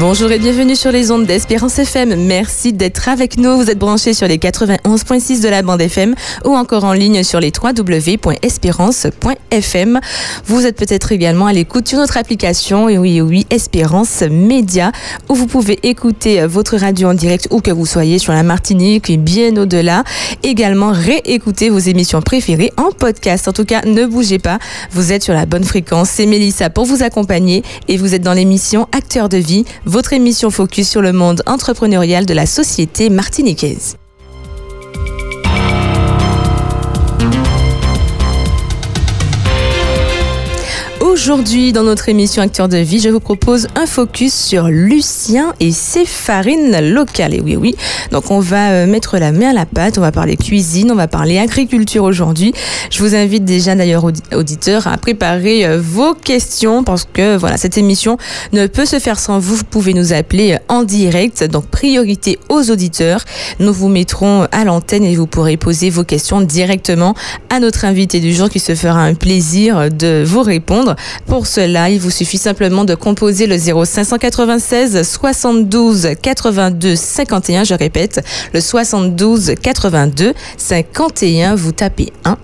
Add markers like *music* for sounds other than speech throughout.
Bonjour et bienvenue sur les ondes d'Espérance FM. Merci d'être avec nous. Vous êtes branchés sur les 91.6 de la bande FM ou encore en ligne sur les www.espérance.fm. Vous êtes peut-être également à l'écoute sur notre application, et oui, oui, Espérance Média, où vous pouvez écouter votre radio en direct où que vous soyez sur la Martinique et bien au-delà. Également réécouter vos émissions préférées en podcast. En tout cas, ne bougez pas. Vous êtes sur la bonne fréquence. C'est Mélissa pour vous accompagner et vous êtes dans l'émission Acteurs de vie votre émission focus sur le monde entrepreneurial de la société martiniquaise. Aujourd'hui, dans notre émission Acteur de vie, je vous propose un focus sur Lucien et ses farines locales. Et oui, oui. Donc, on va euh, mettre la main à la pâte, on va parler cuisine, on va parler agriculture aujourd'hui. Je vous invite déjà, d'ailleurs, auditeurs, à préparer euh, vos questions parce que, voilà, cette émission ne peut se faire sans vous. Vous pouvez nous appeler euh, en direct. Donc, priorité aux auditeurs. Nous vous mettrons à l'antenne et vous pourrez poser vos questions directement à notre invité du jour qui se fera un plaisir de vous répondre. Pour cela, il vous suffit simplement de composer le 0596 72 82 51. Je répète, le 72 82 51. Vous tapez 1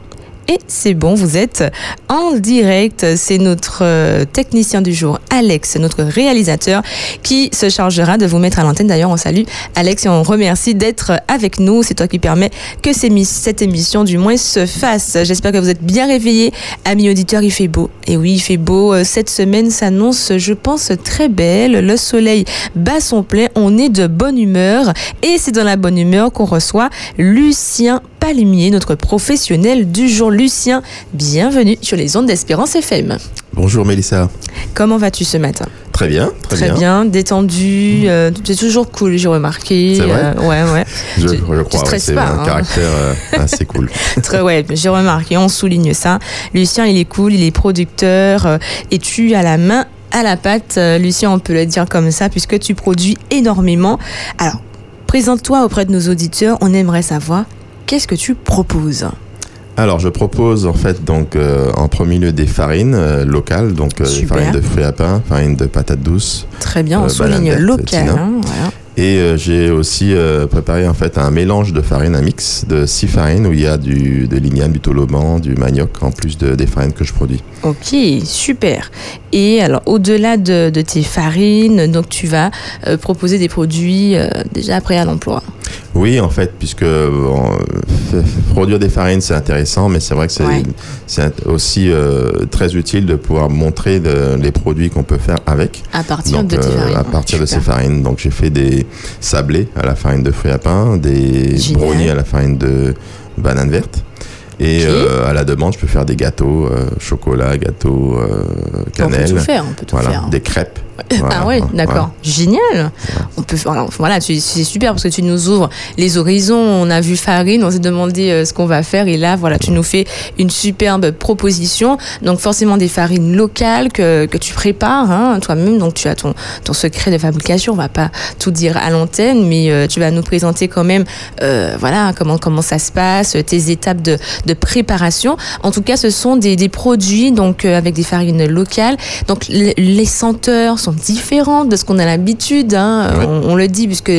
et c'est bon, vous êtes en direct. C'est notre euh, technicien du jour, Alex, notre réalisateur, qui se chargera de vous mettre à l'antenne. D'ailleurs, on salue Alex et on remercie d'être avec nous. C'est toi qui permet que cette émission, du moins, se fasse. J'espère que vous êtes bien réveillés. Amis auditeurs, il fait beau. Et oui, il fait beau. Euh, cette semaine s'annonce, je pense, très belle. Le soleil bat son plein. On est de bonne humeur. Et c'est dans la bonne humeur qu'on reçoit Lucien Palmier, notre professionnel du jour. Lucien, bienvenue sur les ondes d'Espérance FM. Bonjour Mélissa. Comment vas-tu ce matin? Très bien, très, très bien. détendu. Mm. Euh, tu es toujours cool, j'ai remarqué. C'est vrai. Euh, ouais, ouais. Je, tu, crois. c'est un hein. caractère euh, *laughs* assez cool. très ouais, j'ai remarqué. On souligne ça. Lucien, il est cool, il est producteur et tu as la main à la pâte. Lucien, on peut le dire comme ça puisque tu produis énormément. Alors, présente-toi auprès de nos auditeurs. On aimerait savoir qu'est-ce que tu proposes alors, je propose en fait donc euh, en premier lieu des farines euh, locales, donc euh, farines de fruits à pain, farine de patates douces. Très bien, on souligne local. Hein, voilà. Et euh, j'ai aussi euh, préparé en fait un mélange de farine, un mix de six farines où il y a du, de l'igname, du toloban, du manioc en plus de, des farines que je produis. Ok, super. Et alors au-delà de, de, tes farines, donc tu vas euh, proposer des produits déjà prêts à l'emploi? Oui, en fait, puisque *laughs* produire des farines c'est intéressant, mais c'est vrai que c'est aussi très utile de pouvoir montrer les produits qu'on peut faire avec. À partir de tes farines. À partir de ces farines. Donc j'ai fait des sablés à la farine de fruits à pain, des brownies à la farine de banane verte. Et euh, à la demande, je peux faire des gâteaux, euh, chocolat, gâteaux, euh, cannelle. On peut tout faire, on peut tout voilà, faire. Des crêpes. Ah ouais, d'accord. Génial. On peut, voilà, c'est super parce que tu nous ouvres les horizons. On a vu farine, on s'est demandé euh, ce qu'on va faire et là, voilà, tu nous fais une superbe proposition. Donc forcément des farines locales que, que tu prépares hein, toi-même. Donc tu as ton, ton secret de fabrication. On va pas tout dire à l'antenne, mais euh, tu vas nous présenter quand même, euh, voilà, comment comment ça se passe, tes étapes de, de préparation. En tout cas, ce sont des, des produits donc avec des farines locales. Donc les senteurs sont différentes de ce qu'on a l'habitude. Hein. On, le dit puisque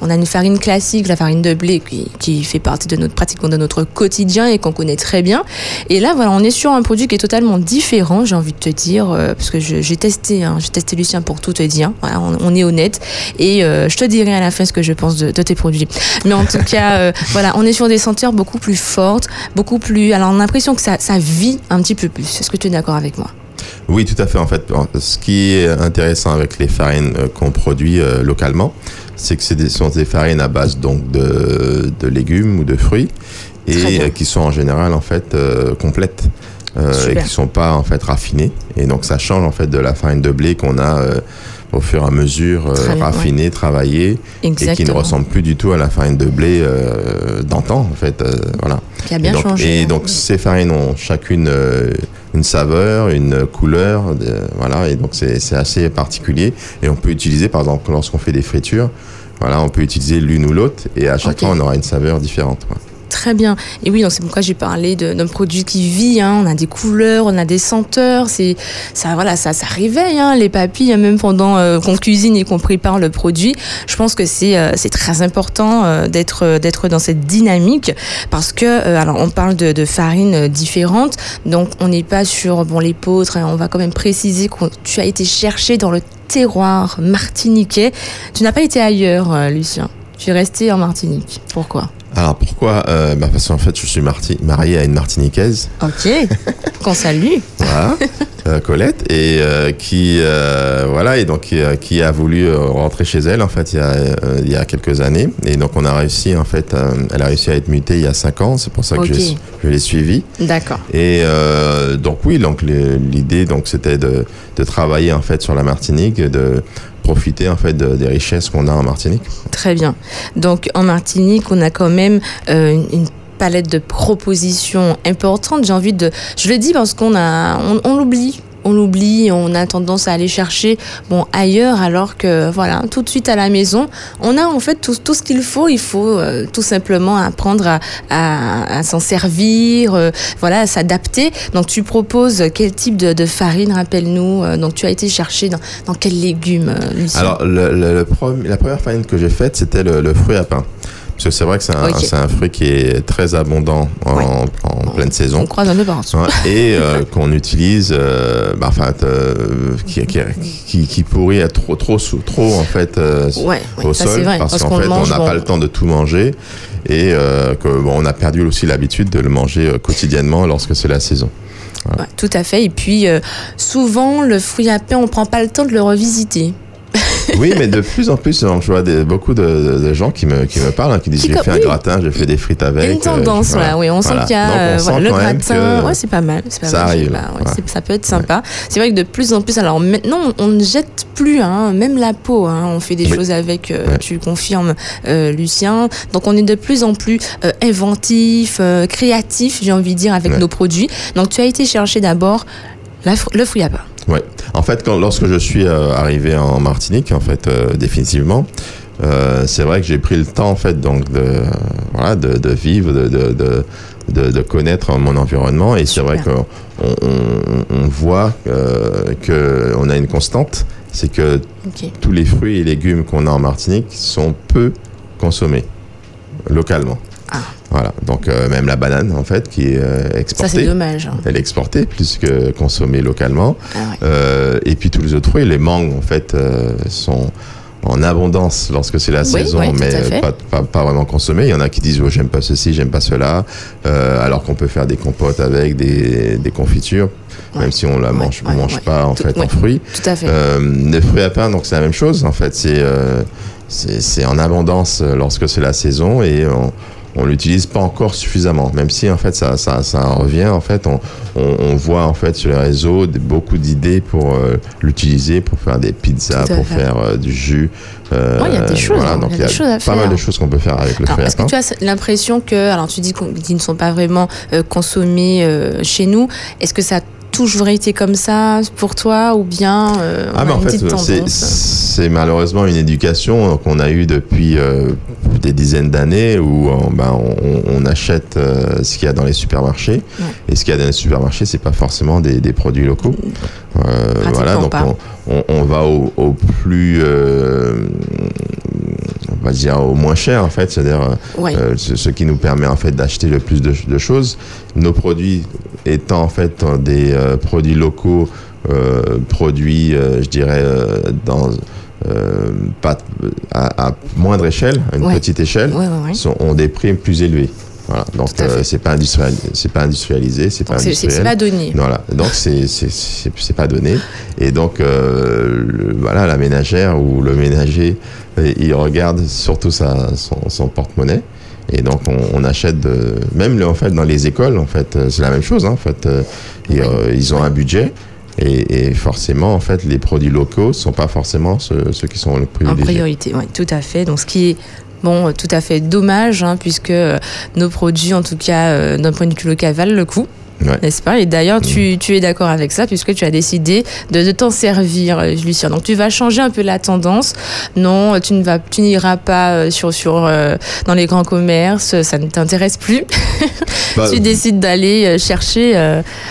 on a une farine classique, la farine de blé, qui, qui fait partie de notre pratique, de notre quotidien et qu'on connaît très bien. Et là, voilà, on est sur un produit qui est totalement différent. J'ai envie de te dire euh, parce que j'ai testé, hein, j'ai testé Lucien pour tout te dire. Voilà, on, est honnête et euh, je te dirai à la fin ce que je pense de, tes produits. Mais en tout *laughs* cas, euh, voilà, on est sur des senteurs beaucoup plus fortes, beaucoup plus. Alors, on a l'impression que ça, ça vit un petit peu plus. Est-ce que tu es d'accord avec moi? Oui, tout à fait. En fait, ce qui est intéressant avec les farines euh, qu'on produit euh, localement, c'est que ce sont des farines à base donc de, de légumes ou de fruits et euh, qui sont en général en fait complètes. et qui sont pas en fait raffinées et donc ça change en fait de la farine de blé qu'on a au fur et à mesure raffinée, travaillée et qui ne ressemble plus du tout à la farine de blé d'antan en fait voilà. Qui a bien et donc, changé. Et donc ces farines ont chacune une saveur, une couleur, voilà, et donc c'est assez particulier. Et on peut utiliser, par exemple, lorsqu'on fait des fritures, voilà, on peut utiliser l'une ou l'autre, et à chaque fois on aura une saveur différente. Très bien. Et oui, c'est pourquoi j'ai parlé d'un produit qui vit. Hein. On a des couleurs, on a des senteurs. C'est ça, voilà, ça, ça réveille hein, les papilles, hein, même pendant euh, qu'on cuisine et qu'on prépare le produit. Je pense que c'est euh, c'est très important euh, d'être d'être dans cette dynamique parce que alors on parle de, farines différentes, donc on n'est pas sur bon l'épeautre. Hein, on va quand même préciser que tu as été cherché dans le terroir martiniquais. Tu n'as pas été ailleurs, Lucien. Tu es resté en Martinique. Pourquoi? Alors pourquoi euh, bah Parce qu'en fait, je suis marié à une Martiniquaise. Ok, qu'on salue. *laughs* voilà, euh, Colette, et euh, qui euh, voilà, et donc qui, a voulu rentrer chez elle en fait il y a, il y a quelques années, et donc on a réussi en fait, elle a réussi à être mutée il y a cinq ans. C'est pour ça que je, je l'ai suivie. D'accord. Et donc oui, donc l'idée donc c'était de, de travailler en fait sur la Martinique, de profiter en fait des richesses qu'on a en Martinique. Très bien. Donc en Martinique, on a quand même euh, une palette de propositions importantes. J'ai envie de, je le dis parce qu'on a, on l'oublie on l'oublie, on a tendance à aller chercher bon ailleurs alors que voilà tout de suite à la maison on a en fait tout, tout ce qu'il faut. Il faut euh, tout simplement apprendre à, s'en servir euh, voilà à s'adapter. Donc tu proposes quel type de, farine rappelle-nous euh, donc tu as été chercher dans, dans quels légumes alors la première farine que j'ai faite c'était le fruit à pain parce que c'est vrai que c'est un, fruit qui est très abondant en, pleine saison. On croise un peu partout. Et euh, *laughs* qu'on utilise, euh, bah, enfin, euh, qui, qui, qui, pourrit trop, trop, trop en fait au sol, parce, qu'en fait, on n'a pas le temps de tout manger et que bon, on a perdu aussi l'habitude de le manger quotidiennement lorsque c'est la saison. tout à fait. Et puis, souvent, le fruit à pain, on prend pas le temps de le revisiter. *laughs* oui, mais de plus en plus, je vois beaucoup de, gens qui me, qui me parlent, hein, qui disent j'ai fait un gratin, j'ai fait des frites avec. Une euh, tendance, là, oui. On sent qu'il y a euh, le gratin. Ouais, c'est pas mal. Pas ça arrive. Ça peut être sympa. C'est vrai que de plus en plus, alors maintenant, on ne jette plus, hein, même la peau. Hein, on fait des choses avec, euh, tu confirmes, Lucien. Donc on est de plus en plus inventif, créatif, j'ai envie de dire, avec nos produits. Donc tu as été chercher d'abord le fruit à pain. Ouais. En fait, quand, lorsque je suis euh, arrivé en Martinique, en fait, euh, définitivement, euh, c'est vrai que j'ai pris le temps, en fait, donc de, voilà, de, de vivre, de, de, de, de, connaître mon environnement. Et c'est vrai qu'on on, on, voit qu'on a une constante, c'est que tous les fruits et légumes qu'on a en Martinique sont peu consommés localement. Ah. Voilà, donc euh, même la banane en fait qui est euh, exportée. Ça c'est dommage. Hein. Elle est exportée plus que consommée localement. Ah euh, et puis tous les autres fruits, les mangues en fait sont en abondance lorsque c'est la saison, mais pas, pas, vraiment consommées. Il y en a qui disent oh, j'aime pas ceci, j'aime pas cela, alors qu'on peut faire des compotes avec des, des confitures. Même si on la mange, mange pas en fait en fruits. Tout à fait. les fruits à pain, donc c'est la même chose. En fait, c'est c'est en abondance lorsque c'est la saison et on, on l'utilise pas encore suffisamment, même si en fait ça, ça, ça revient. En fait, on, on, voit en fait sur les réseaux beaucoup d'idées pour euh, l'utiliser, pour faire des pizzas, pour faire euh, du jus. Euh, il y a des choses, voilà, donc il y a, des choses à pas mal de choses qu'on peut faire avec le Est-ce que tu as l'impression que, alors tu dis qu'ils ne sont pas vraiment consommés chez nous, est-ce que ça toujours été comme ça pour toi ou bien euh, ah, en fait, c'est malheureusement une éducation qu'on a eue depuis euh, des dizaines d'années où euh, ben, on, achète ce qu'il y a dans les supermarchés. Et ce qu'il y a dans les supermarchés, c'est pas forcément des, produits locaux. voilà, donc on, va au, au plus on va dire au moins cher en fait, c'est-à-dire ce, qui nous permet en fait d'acheter le plus de, de, choses. Nos produits étant en fait des euh, produits locaux, euh, produits, euh, je dirais, dans pas à, moindre échelle, à une petite échelle, sont, ont des prix plus élevés. Voilà. Donc c'est pas industrialisé, c'est pas industrialisé, c'est pas C'est pas donné. Voilà. Donc c'est c'est pas donné. Et donc voilà la ménagère ou le ménager, il regarde surtout sa son, son porte-monnaie et donc on, achète de, même en fait dans les écoles en fait euh, c'est la même chose hein, en fait euh, euh, ils ont un budget et, forcément en fait les produits locaux sont pas forcément ceux, qui sont le En priorité, oui, tout à fait. Donc ce qui est bon, tout à fait dommage, hein, puisque nos produits, en tout cas d'un point de vue local, valent le coup. n'est-ce pas? Et d'ailleurs, tu, tu, es d'accord avec ça puisque tu as décidé de, de t'en servir, euh, Lucien. Donc tu vas changer un peu la tendance. Non, tu ne vas, tu n'iras pas euh, sur, sur, euh, dans les grands commerces, ça ne t'intéresse plus. Bah, *laughs* tu décides d'aller chercher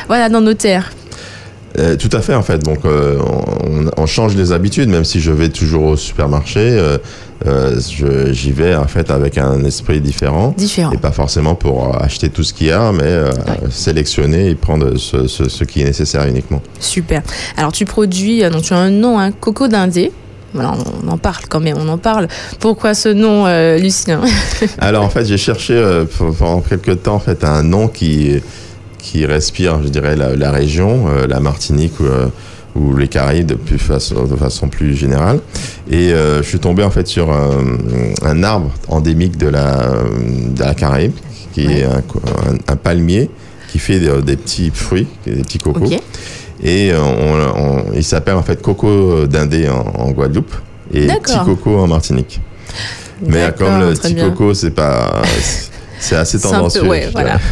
voilà, dans nos terres. tout à fait, en fait. Donc, on, on, change les habitudes, même si je vais toujours au supermarché. Euh, j'y vais en fait avec un esprit différent. Différent. Et pas forcément pour acheter tout ce qu'il y a, mais euh, sélectionner et prendre ce, ce, qui est nécessaire uniquement. Super. Alors tu produis, euh, donc tu as un nom, un hein, Coco d'Indé. Voilà, on en parle quand même, on en parle. Pourquoi ce nom, Lucien *laughs* Alors en fait, j'ai cherché pendant quelques temps en fait un nom qui qui respire, je dirais, la, la région, la Martinique ou les Caraïbes de, plus façon, de façon plus générale. Et euh, je suis tombé en fait sur un, un arbre endémique de la, de la Caraïbe, qui est un, un, palmier qui fait des, petits fruits, des petits cocos. Et euh, on, il s'appelle en fait coco d'Indé en, en, Guadeloupe et petit coco en Martinique. Mais comme le petit coco, c'est pas c'est assez tendancieux.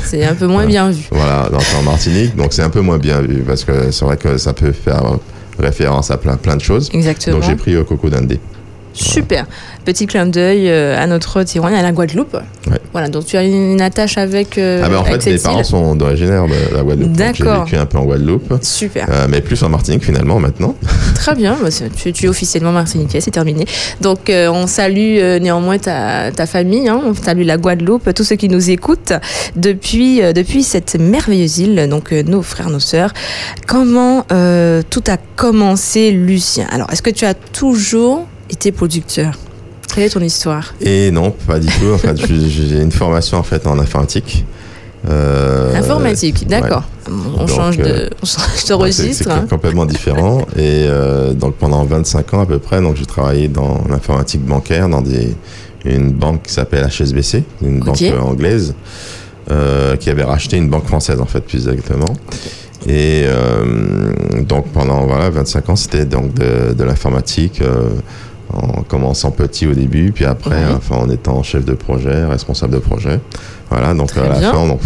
C'est un peu moins bien vu. Voilà, donc en Martinique, donc c'est un peu moins bien vu parce que c'est vrai que ça peut faire référence à plein, plein de choses. Exactement. Donc j'ai pris euh, Coco d'Indé. Super. Petit clin d'œil euh, à notre Tyrone, à la Guadeloupe. Voilà, donc tu as une, attache avec. Euh, ah ben en fait, mes parents sont originaires de la Guadeloupe. D'accord. J'ai vécu un peu en Guadeloupe. Super. Euh, mais plus en Martinique finalement maintenant. *laughs* Très bien, bah, tu, es officiellement martiniquais, c'est terminé. Donc on salue néanmoins ta, ta famille, hein. on salue la Guadeloupe, tous ceux qui nous écoutent depuis, depuis cette merveilleuse île, donc nos frères, nos sœurs. Comment tout a commencé, Lucien? Alors, est-ce que tu as toujours été producteur quelle est ton histoire? Et non, pas du tout. En fait, j'ai une formation en fait en informatique. Euh, informatique, d'accord. On, change de, euh, on change de registre. C'est hein. complètement différent. Et euh, donc pendant 25 ans à peu près, donc j'ai travaillé dans l'informatique bancaire dans des, une banque qui s'appelle HSBC, une banque anglaise, qui avait racheté une banque française en fait plus exactement. Et donc pendant voilà 25 ans, c'était donc de, de l'informatique en commençant petit au début, puis après, enfin, en étant chef de projet, responsable de projet. Voilà, donc à la fin, on,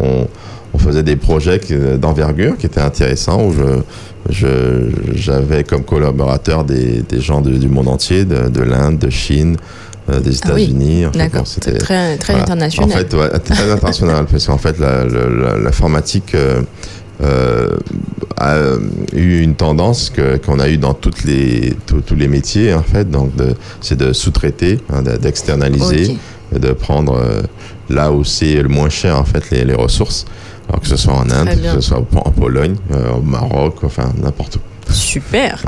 on, on, faisait des projets d'envergure qui étaient intéressants, où je, j'avais comme collaborateur des, des gens du monde entier, de, l'Inde, de Chine, euh, des ah États-Unis. D'accord, c'était très, très international. En fait, *laughs* très international, parce qu'en fait, l'informatique... Euh, euh, a eu une tendance que qu'on a eu dans toutes les tous les métiers en fait. Donc c'est de sous-traiter hein, d'externaliser de prendre euh, là où c'est le moins cher en fait les, les ressources. Alors que ce soit en Inde que ce soit en Pologne euh, au Maroc enfin n'importe où Super.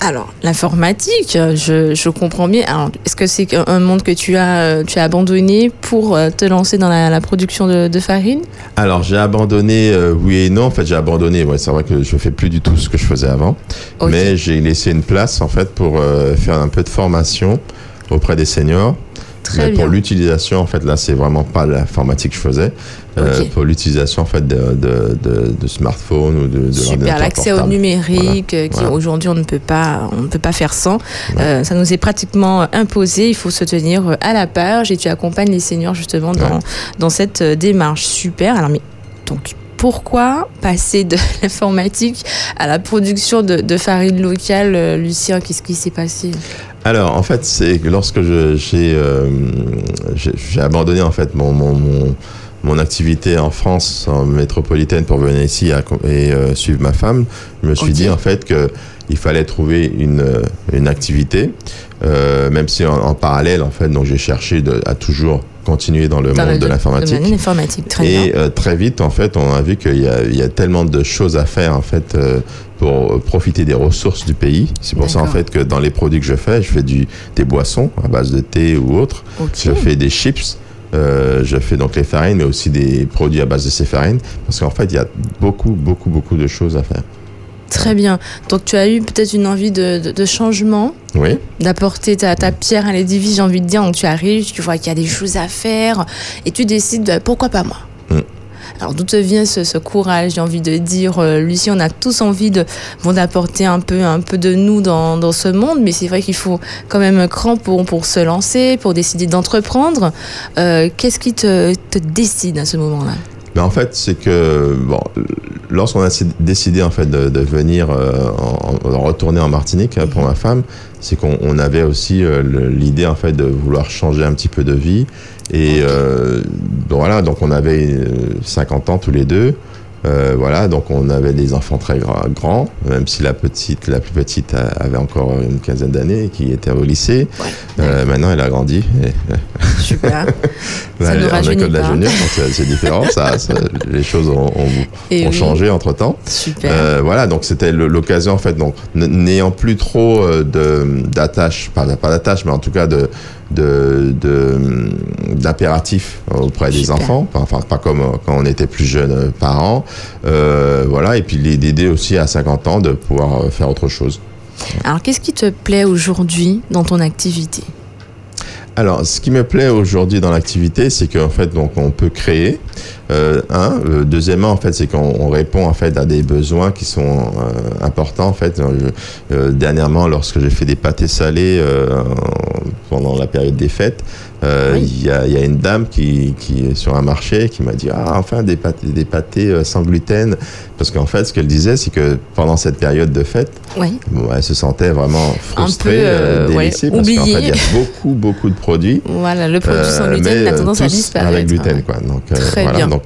Alors, l'informatique, je, je, comprends bien. Est-ce que c'est un monde que tu as, tu as abandonné pour euh, te lancer dans la, production de, farine? Alors, j'ai abandonné, euh, oui et non. En fait, j'ai abandonné. Ouais, c'est vrai que je fais plus du tout ce que je faisais avant. Mais j'ai laissé une place, en fait, pour euh, faire un peu de formation auprès des seniors mais pour l'utilisation, en fait, là, c'est vraiment pas l'informatique que je faisais. Euh, pour l'utilisation, en fait, de, de, de, de smartphones ou de, Super, l'accès au numérique, euh, qui aujourd'hui, on ne peut pas, on ne peut pas faire sans. Euh, ça nous est pratiquement imposé. Il faut se tenir à la page et tu accompagnes les seniors, justement, dans, dans cette démarche. Super. Alors, mais donc, pourquoi passer de *laughs* l'informatique à la production de, de farine locale, Lucien? Qu'est-ce qui s'est passé? Alors, en fait, c'est lorsque euh, j'ai abandonné en fait mon, mon, mon, activité en France en métropolitaine pour venir ici et euh, suivre ma femme, je me suis dit en fait que il fallait trouver une, une activité, euh, même si en, parallèle en fait, donc j'ai cherché de, à toujours continuer dans le monde de l'informatique. Et très vite, en fait, on a vu qu'il y, y, a tellement de choses à faire, en fait, pour profiter des ressources du pays. C'est pour ça en fait que dans les produits que je fais, je fais du, des boissons à base de thé ou autre. Je fais des chips. Euh, je fais donc les farines, mais aussi des produits à base de ces farines, parce qu'en fait, il y a beaucoup, beaucoup, beaucoup de choses à faire. Très bien. Donc, tu as eu peut-être une envie de, de, changement, oui. d'apporter ta, ta, pierre à l'édifice, j'ai envie de dire. Donc, tu arrives, tu vois qu'il y a des choses à faire, et tu décides, pourquoi pas moi alors d'où te vient ce, courage, j'ai envie de dire, euh, Lucie, on a tous envie de bon, d'apporter un peu, un peu de nous dans, dans ce monde, mais c'est vrai qu'il faut quand même un cran pour, pour se lancer, pour décider d'entreprendre. Euh, qu'est-ce qui te, te décide à ce moment-là? Mais en fait, c'est que bon, lorsqu'on a décidé en fait de, venir en, retourner en Martinique hein, pour ma femme, c'est qu'on avait aussi l'idée en fait de vouloir changer un petit peu de vie. Et voilà, donc on avait 50 ans tous les deux. Euh, voilà, donc on avait des enfants très grands, même si la petite, la plus petite avait encore une quinzaine d'années, qui était au lycée. Euh, maintenant, elle a grandi. Super. *laughs* ça elle est en école d'ingénieur, donc c'est différent. Ça, les choses ont, ont, changé entre temps. Super. Euh, voilà, donc c'était l'occasion en fait, donc n'ayant plus trop d'attache, pas, pas d'attache, mais en tout cas de d'impératifs de, auprès des enfants, enfin pas comme quand on était plus jeunes parents, euh, voilà, et puis l'idée aussi à 50 ans de pouvoir euh, faire autre chose. Alors qu'est-ce qui te plaît aujourd'hui dans ton activité? Alors, ce qui me plaît aujourd'hui dans l'activité, c'est qu'en fait, donc, on peut créer. Euh, un, euh, deuxièmement, en fait, c'est qu'on répond en fait à des besoins qui sont euh, importants. En fait, euh, dernièrement, lorsque j'ai fait des pâtés salés pendant la période des fêtes, il y, a, y, a, une dame qui, qui est sur un marché qui m'a dit ah enfin des pâtés, des pâtés sans gluten parce qu'en fait, ce qu'elle disait, c'est que pendant cette période de fête, oui. elle se sentait vraiment frustrée, euh, délaissée, parce qu'en fait, il y a beaucoup, beaucoup de produits. Voilà, le produit sans gluten euh, a tendance à disparaître. Avec gluten, quoi. Donc, euh, Très voilà, bien. donc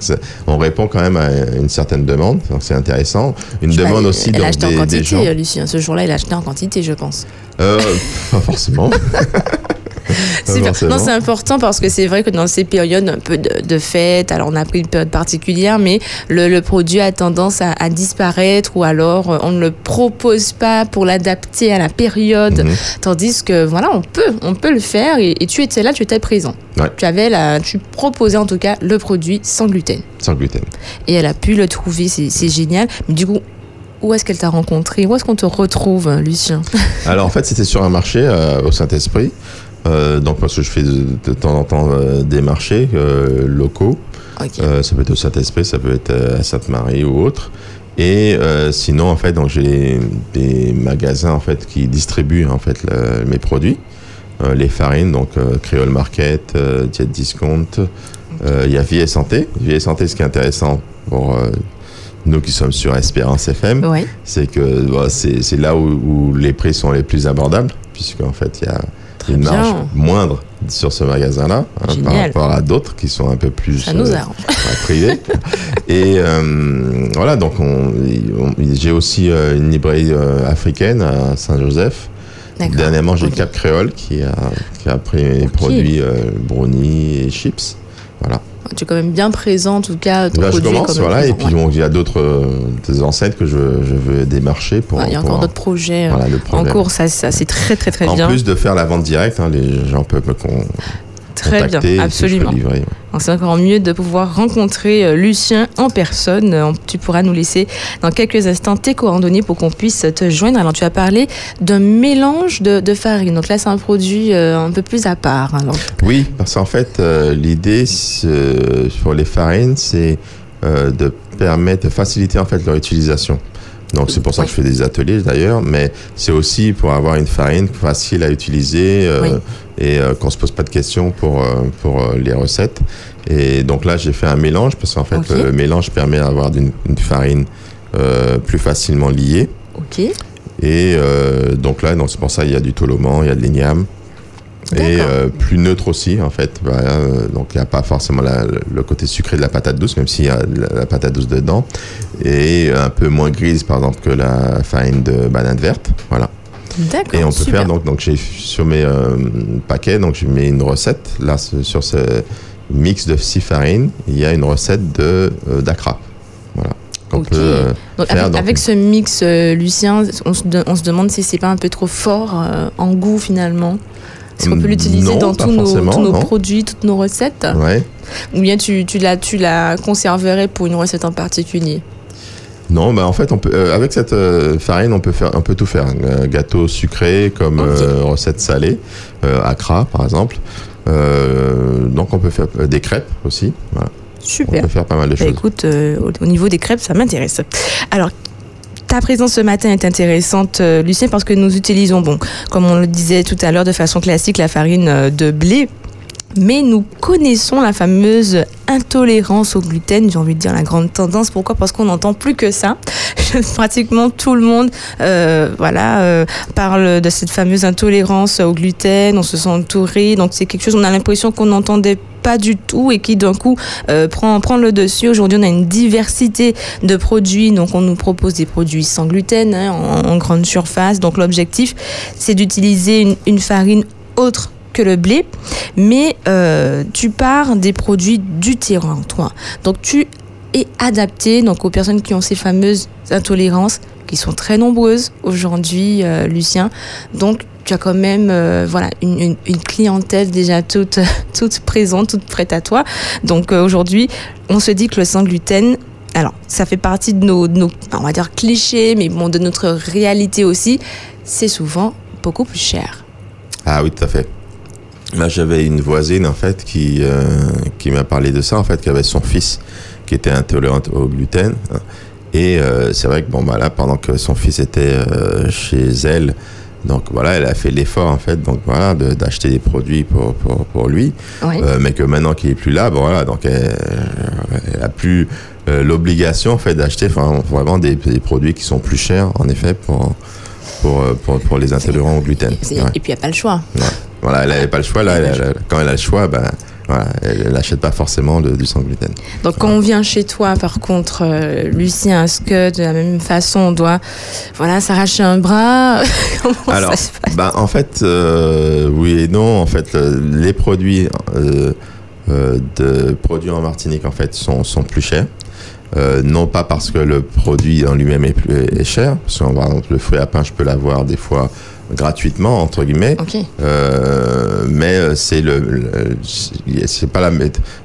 on répond quand même à une certaine demande, donc c'est intéressant. Une demande aussi elle dans des, en quantité, des gens. Lucien. Ce jour-là, il a acheté en quantité, je pense. Euh, *laughs* pas forcément. *laughs* *laughs* Non, c'est important parce que c'est vrai que dans ces périodes un peu de, de fête, alors on a pris une période particulière, mais le, produit a tendance à, disparaître ou alors euh, on ne le propose pas pour l'adapter à la période. Mhm. Tandis que voilà, on peut, on peut le faire et, tu étais là, tu étais présent. Tu avais la, tu proposais en tout cas le produit sans gluten. Sans gluten. Et elle a pu le trouver, c'est génial. Mais du coup, où est-ce qu'elle t'a rencontré? Où est-ce qu'on te retrouve, Lucien? Alors en fait, c'était sur un marché euh, au Saint-Esprit. Euh, donc parce que je fais de, temps en temps euh, des marchés euh, locaux. ça peut être au Saint-Esprit, ça peut être à Sainte-Marie ou autre. Et sinon, en fait, donc j'ai des magasins en fait qui distribuent en fait mes produits, les farines, donc Créole Market, Diet Discount. Il y a Vie et Santé. Vie et Santé, ce qui est intéressant pour nous qui sommes sur Espérance FM, c'est que c'est là où, où, les prix sont les plus abordables, puisque en fait il y a une marge moindre sur ce magasin-là hein, par rapport à d'autres qui sont un peu plus euh, *laughs* privés. Et euh, voilà, donc j'ai aussi euh, une librairie africaine à Saint-Joseph. Dernièrement, j'ai Cap Créole qui a, qui a pris mes produits brownies et chips. Voilà tu es quand même bien présent en tout cas. Ton bah, je commence, voilà, et puis il y a d'autres euh, enseignes que je, je, veux démarcher pour. Il y a encore d'autres projets euh, en cours, ça, ça c'est très très très bien. En plus de faire la vente directe, hein, les gens peuvent Très bien, absolument. C'est encore mieux de pouvoir rencontrer euh, Lucien en personne. Euh, tu pourras nous laisser dans quelques instants tes coordonnées pour qu'on puisse te joindre. Alors, tu as parlé d'un mélange de, farine. Donc là, c'est un produit euh, un peu plus à part. Oui, parce qu'en fait, l'idée pour les farines, c'est de permettre, de faciliter en fait leur utilisation. Donc c'est pour ça que je fais des ateliers d'ailleurs, mais c'est aussi pour avoir une farine facile à utiliser euh, et euh, qu'on se pose pas de questions pour, euh, pour les recettes. Et donc là j'ai fait un mélange parce qu'en fait le mélange permet d'avoir une, farine plus facilement liée. Ok. Et donc là c'est pour ça il y a du toloman, il y a de l'igname et euh, plus neutre aussi en fait. Euh, donc il n'y a pas forcément le côté sucré de la patate douce, même s'il y a la, patate douce dedans, et un peu moins grise par exemple que la farine de banane verte. Voilà. Et on peut faire donc donc j'ai sur mes euh, paquets donc je mets une recette là sur ce mix de six farines il y a une recette de d'acra voilà donc, avec, ce mix, Lucien, on se, on se, demande si c'est pas un peu trop fort en goût finalement. Est-ce qu'on peut l'utiliser dans tous nos, produits, toutes nos recettes ouais. Ou bien tu, tu, la, tu la conserverais pour une recette en particulier non, bah en fait, on peut, euh, avec cette euh, farine, on peut faire tout faire. Un gâteau sucré comme euh, recette salée, accra par exemple. donc on peut faire des crêpes aussi. Super. On peut faire pas mal de bah, choses. Écoute, au niveau des crêpes, ça m'intéresse. Alors, ta présence ce matin est intéressante, euh, Lucien, parce que nous utilisons, bon, comme on le disait tout à l'heure, de façon classique, la farine euh, de blé mais nous connaissons la fameuse intolérance au gluten, j'ai envie de dire la grande tendance. Pourquoi? Parce qu'on n'entend plus que ça. *laughs* Pratiquement tout le monde euh, voilà, euh, parle de cette fameuse intolérance au gluten, on se sent entouré, donc c'est quelque chose, on a l'impression qu'on n'entendait pas du tout et qui d'un coup euh, prend, prend le dessus. Aujourd'hui, on a une diversité de produits, donc on nous propose des produits sans gluten hein, en, grande surface. Donc l'objectif, c'est d'utiliser une, une farine autre que le blé, mais euh, tu pars des produits du terrain, toi. Donc tu es adapté donc aux personnes qui ont ces fameuses intolérances qui sont très nombreuses aujourd'hui, euh, Lucien. Donc tu as quand même euh, voilà une, clientèle déjà toute *laughs* toute présente, toute prête à toi. Donc aujourd'hui, on se dit que le sans gluten alors, ça fait partie de nos, de nos, on va dire clichés, mais bon, de notre réalité aussi. C'est souvent beaucoup plus cher. Ah oui, tout à fait. Là, j'avais une voisine en fait qui euh, qui m'a parlé de ça en fait, qui avait son fils qui était intolérant au gluten. Hein. Et euh, c'est vrai que bon bah là, pendant que son fils était euh, chez elle, donc voilà, elle a fait l'effort en fait, donc voilà, d'acheter des produits pour pour, pour lui, mais que maintenant qu'il est plus là, bon voilà, donc elle, elle a plus l'obligation en fait d'acheter vraiment des, des, produits qui sont plus chers en effet pour pour, pour, pour les intolérants au gluten. Et puis il n'y a pas le choix. Voilà, elle n'avait pas le choix. Là, quand elle a le choix, ben, voilà, elle n'achète pas forcément du sans gluten. Donc quand on vient chez toi, par contre, euh, Lucien, est-ce que de la même façon, on doit voilà, s'arracher un bras *laughs* Comment Alors, ça se passe ben, en fait, euh, oui et non. En fait, euh, les produits de produits en Martinique, en fait, sont, sont plus chers. non pas parce que le produit en lui-même est, plus, est cher, parce que par exemple le fruit à pain, je peux l'avoir des fois gratuitement entre guillemets. Euh, mais euh, c'est le, c'est pas la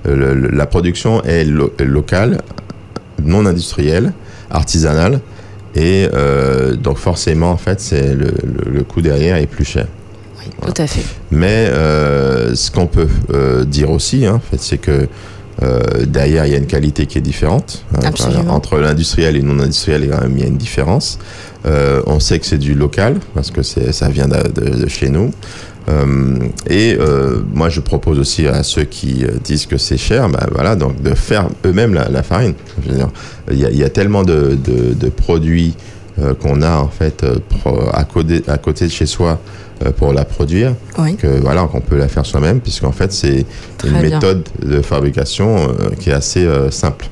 la production est locale non industrielle artisanale. Et euh, donc forcément en fait c'est le, le, coût derrière est plus cher. Oui, tout à fait. Mais ce qu'on peut dire aussi hein, en fait c'est que derrière, il y a une qualité qui est différente. Hein, entre l'industriel et non industriel, il y a quand même il y a une différence. Euh, on sait que c'est du local parce que ça vient de, chez nous. Euh, et euh, moi, je propose aussi à ceux qui disent que c'est cher, bah, voilà, donc de faire eux-mêmes la, farine. il y, a, tellement de, produits qu'on a en fait à, côté, à côté de chez soi pour la produire que voilà qu'on peut la faire soi-même puisqu'en fait c'est une méthode de fabrication qui est assez simple.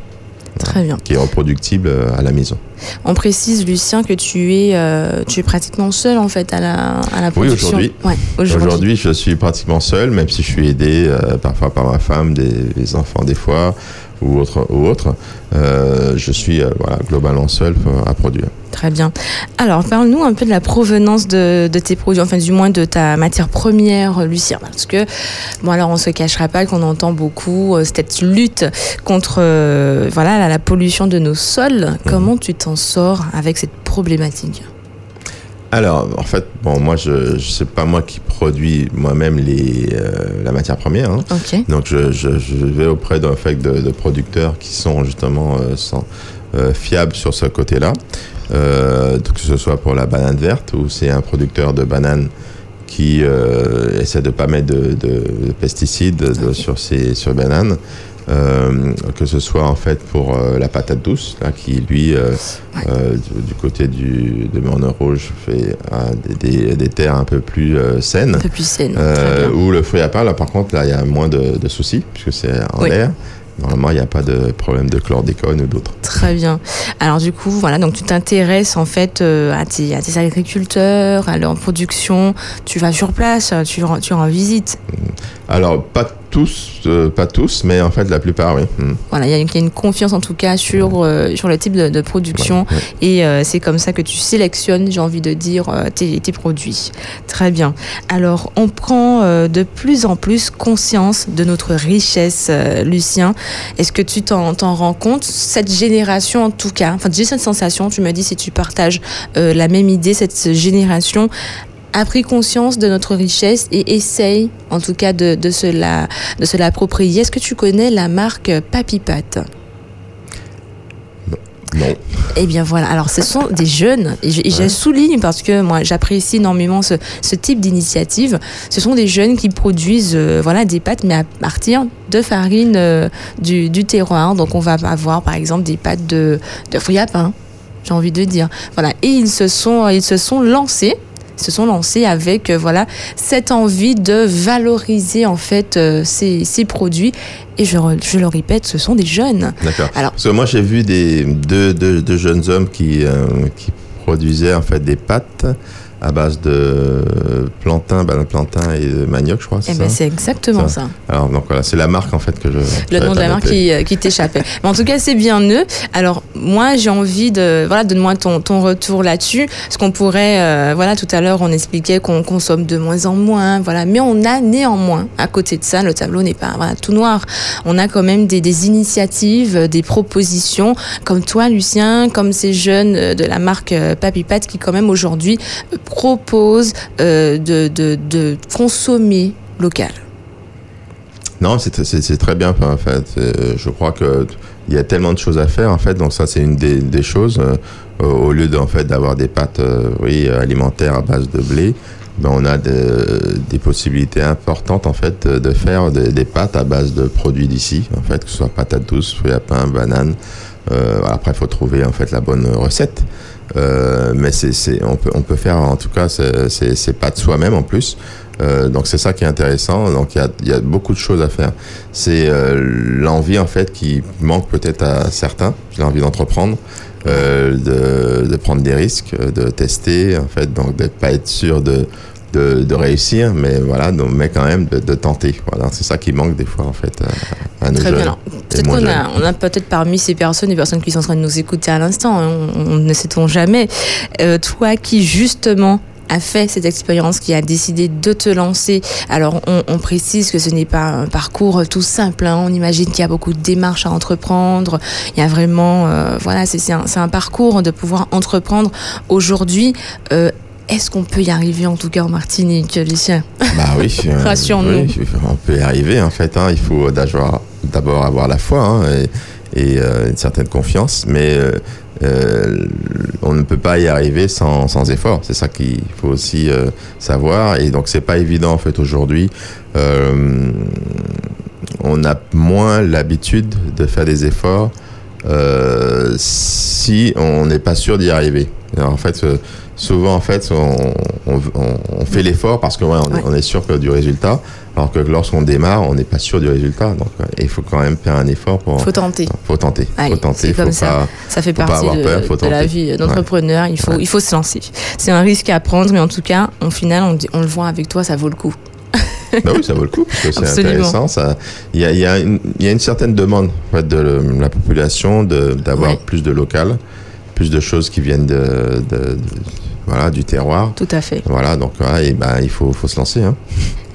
Très bien. Qui est reproductible à la maison. On précise, Lucien, que tu es, euh, tu es pratiquement seul en fait à la, à la production. Oui, aujourd'hui. aujourd'hui. je suis pratiquement seul, même si je suis aidé euh, parfois par ma femme, des, enfants des fois, ou autre. Ou autre. Euh, je suis voilà, globalement seul à produire. Très bien. Alors, parle-nous un peu de la provenance de, tes produits, enfin du moins de ta matière première, Lucien. Parce que, bon, alors on se cachera pas qu'on entend beaucoup cette lutte contre voilà, la, pollution de nos sols. Mhm. Comment tu t'en sort avec cette problématique alors, en fait, bon, moi, je, je sais pas moi qui produis moi-même les euh, la matière première. Hein. Donc, je, je, vais auprès d'un fait de, producteurs qui sont justement euh, euh, fiables sur ce côté-là, que ce soit pour la banane verte ou c'est un producteur de bananes qui essaie de pas mettre de, pesticides sur ses sur bananes. Euh, que ce soit en fait pour euh, la patate douce, là, qui lui, euh, du, côté du, de Morne Rouge, fait des, des, terres un peu plus saines. Un peu plus saines. ou le fruit à pain, là par contre, là il y a moins de, de soucis, puisque c'est en l'air. Normalement, il n'y a pas de problème de chlordécone ou d'autres. Très bien. Alors du coup, voilà, donc tu t'intéresses en fait à, tes, à, tes, agriculteurs, à leur production. Tu vas sur place, tu, tu rends visite. Alors pas tous, euh, pas tous, mais en fait la plupart, oui. Hmm. Voilà, il y, a une confiance en tout cas sur, euh, sur le type de, production et euh, c'est comme ça que tu sélectionnes, j'ai envie de dire, tes, tes, produits. Très bien. Alors, on prend de plus en plus conscience de notre richesse, Lucien. Est-ce que tu t'en rends compte? Cette génération, en tout cas, enfin, j'ai cette sensation, tu me dis si tu partages la même idée, cette génération a pris conscience de notre richesse et essaye, en tout cas, de, de se l'approprier. Est-ce que tu connais la marque Papy Pat? Non. Eh bien voilà, alors ce sont des jeunes, et je, souligne parce que moi j'apprécie énormément ce, type d'initiative. Ce sont des jeunes qui produisent euh, voilà, des pâtes, mais à partir de farine euh, du, terroir. Donc on va avoir par exemple des pâtes de, de fruits à pain, j'ai envie de dire. Voilà, et ils se sont, ils se sont lancés se sont lancés avec euh, voilà cette envie de valoriser en fait euh, ces, ces, produits. Et je, je, le répète ce sont des jeunes. D'accord. Alors parce que moi j'ai vu des deux, deux, jeunes hommes qui, euh, qui produisaient en fait des pâtes à base de plantain, ben, plantain et de manioc, je crois. Eh ben, c'est exactement ça. Alors donc voilà, c'est la marque en fait que je. Le nom de la marque qui, euh, qui t'échappait. Mais en tout cas, c'est bien eux. Alors moi, j'ai envie de voilà, donne-moi ton, ton retour là-dessus, parce qu'on pourrait euh, voilà, tout à l'heure, on expliquait qu'on consomme de moins en moins, voilà, mais on a néanmoins à côté de ça, le tableau n'est pas voilà, tout noir. On a quand même des, des initiatives, des propositions, comme toi, Lucien, comme ces jeunes euh, de la marque Papy Pat qui quand même aujourd'hui propose euh, de, consommer local Non, c'est très bien en fait. Euh, je crois que il y a tellement de choses à faire en fait, donc ça c'est une des, choses. Euh, au lieu d'en fait d'avoir des pâtes oui, alimentaires à base de blé, ben, on a des possibilités importantes en fait de faire des, pâtes à base de produits d'ici, en fait, que ce soit patates douces, fruits à pain, bananes. après, il faut trouver en fait la bonne recette. Euh, mais c'est, on, peut, on peut faire en tout cas c'est pas de soi-même en plus. Euh, donc c'est ça qui est intéressant. Donc il y a, y a, beaucoup de choses à faire. C'est euh, l'envie en fait qui manque peut-être à certains. L'envie d'entreprendre, de, de, prendre des risques, de tester en fait, donc d'être pas être sûr de de, réussir, mais voilà, donc, mais quand même de, tenter. Voilà, c'est ça qui manque des fois en fait à, Très bien. Peut-être qu'on a, on a peut-être parmi ces personnes des personnes qui sont en train de nous écouter à l'instant. Hein, on, ne sait-on jamais. Euh, toi qui justement a fait cette expérience, qui a décidé de te lancer. Alors, on, précise que ce n'est pas un parcours tout simple. Hein. On imagine qu'il y a beaucoup de démarches à entreprendre. Il y a vraiment, euh, voilà, c'est un, un, parcours de pouvoir entreprendre aujourd'hui. Euh, est-ce qu'on peut y arriver en tout cas en Martinique, Lucien? Bah oui, *laughs* euh, rassure-nous. on peut y arriver en fait. Hein. il faut d'abord avoir la foi hein, et, euh, une certaine confiance, mais euh, on ne peut pas y arriver sans, sans effort. C'est ça qu'il faut aussi savoir. Et donc c'est pas évident en fait aujourd'hui. on a moins l'habitude de faire des efforts si on n'est pas sûr d'y arriver. en fait souvent en fait on, fait l'effort parce qu'on on est sûr que du résultat alors que lorsqu'on démarre on n'est pas sûr du résultat. Donc euh, il faut quand même faire un effort pour faut tenter. faut tenter faut tenter comme ça. ça fait partie de, la vie d'entrepreneur il faut il faut se lancer. C'est un risque à prendre mais en tout cas au final on, le voit avec toi ça vaut le coup. Bah oui, ça vaut le coup, parce que c'est intéressant. Il y a, y, a y a, une certaine demande en fait, de la population d'avoir plus de local, plus de choses qui viennent de, de voilà, du terroir. Tout à fait. Voilà, donc et ben, il faut, faut se lancer. Hein.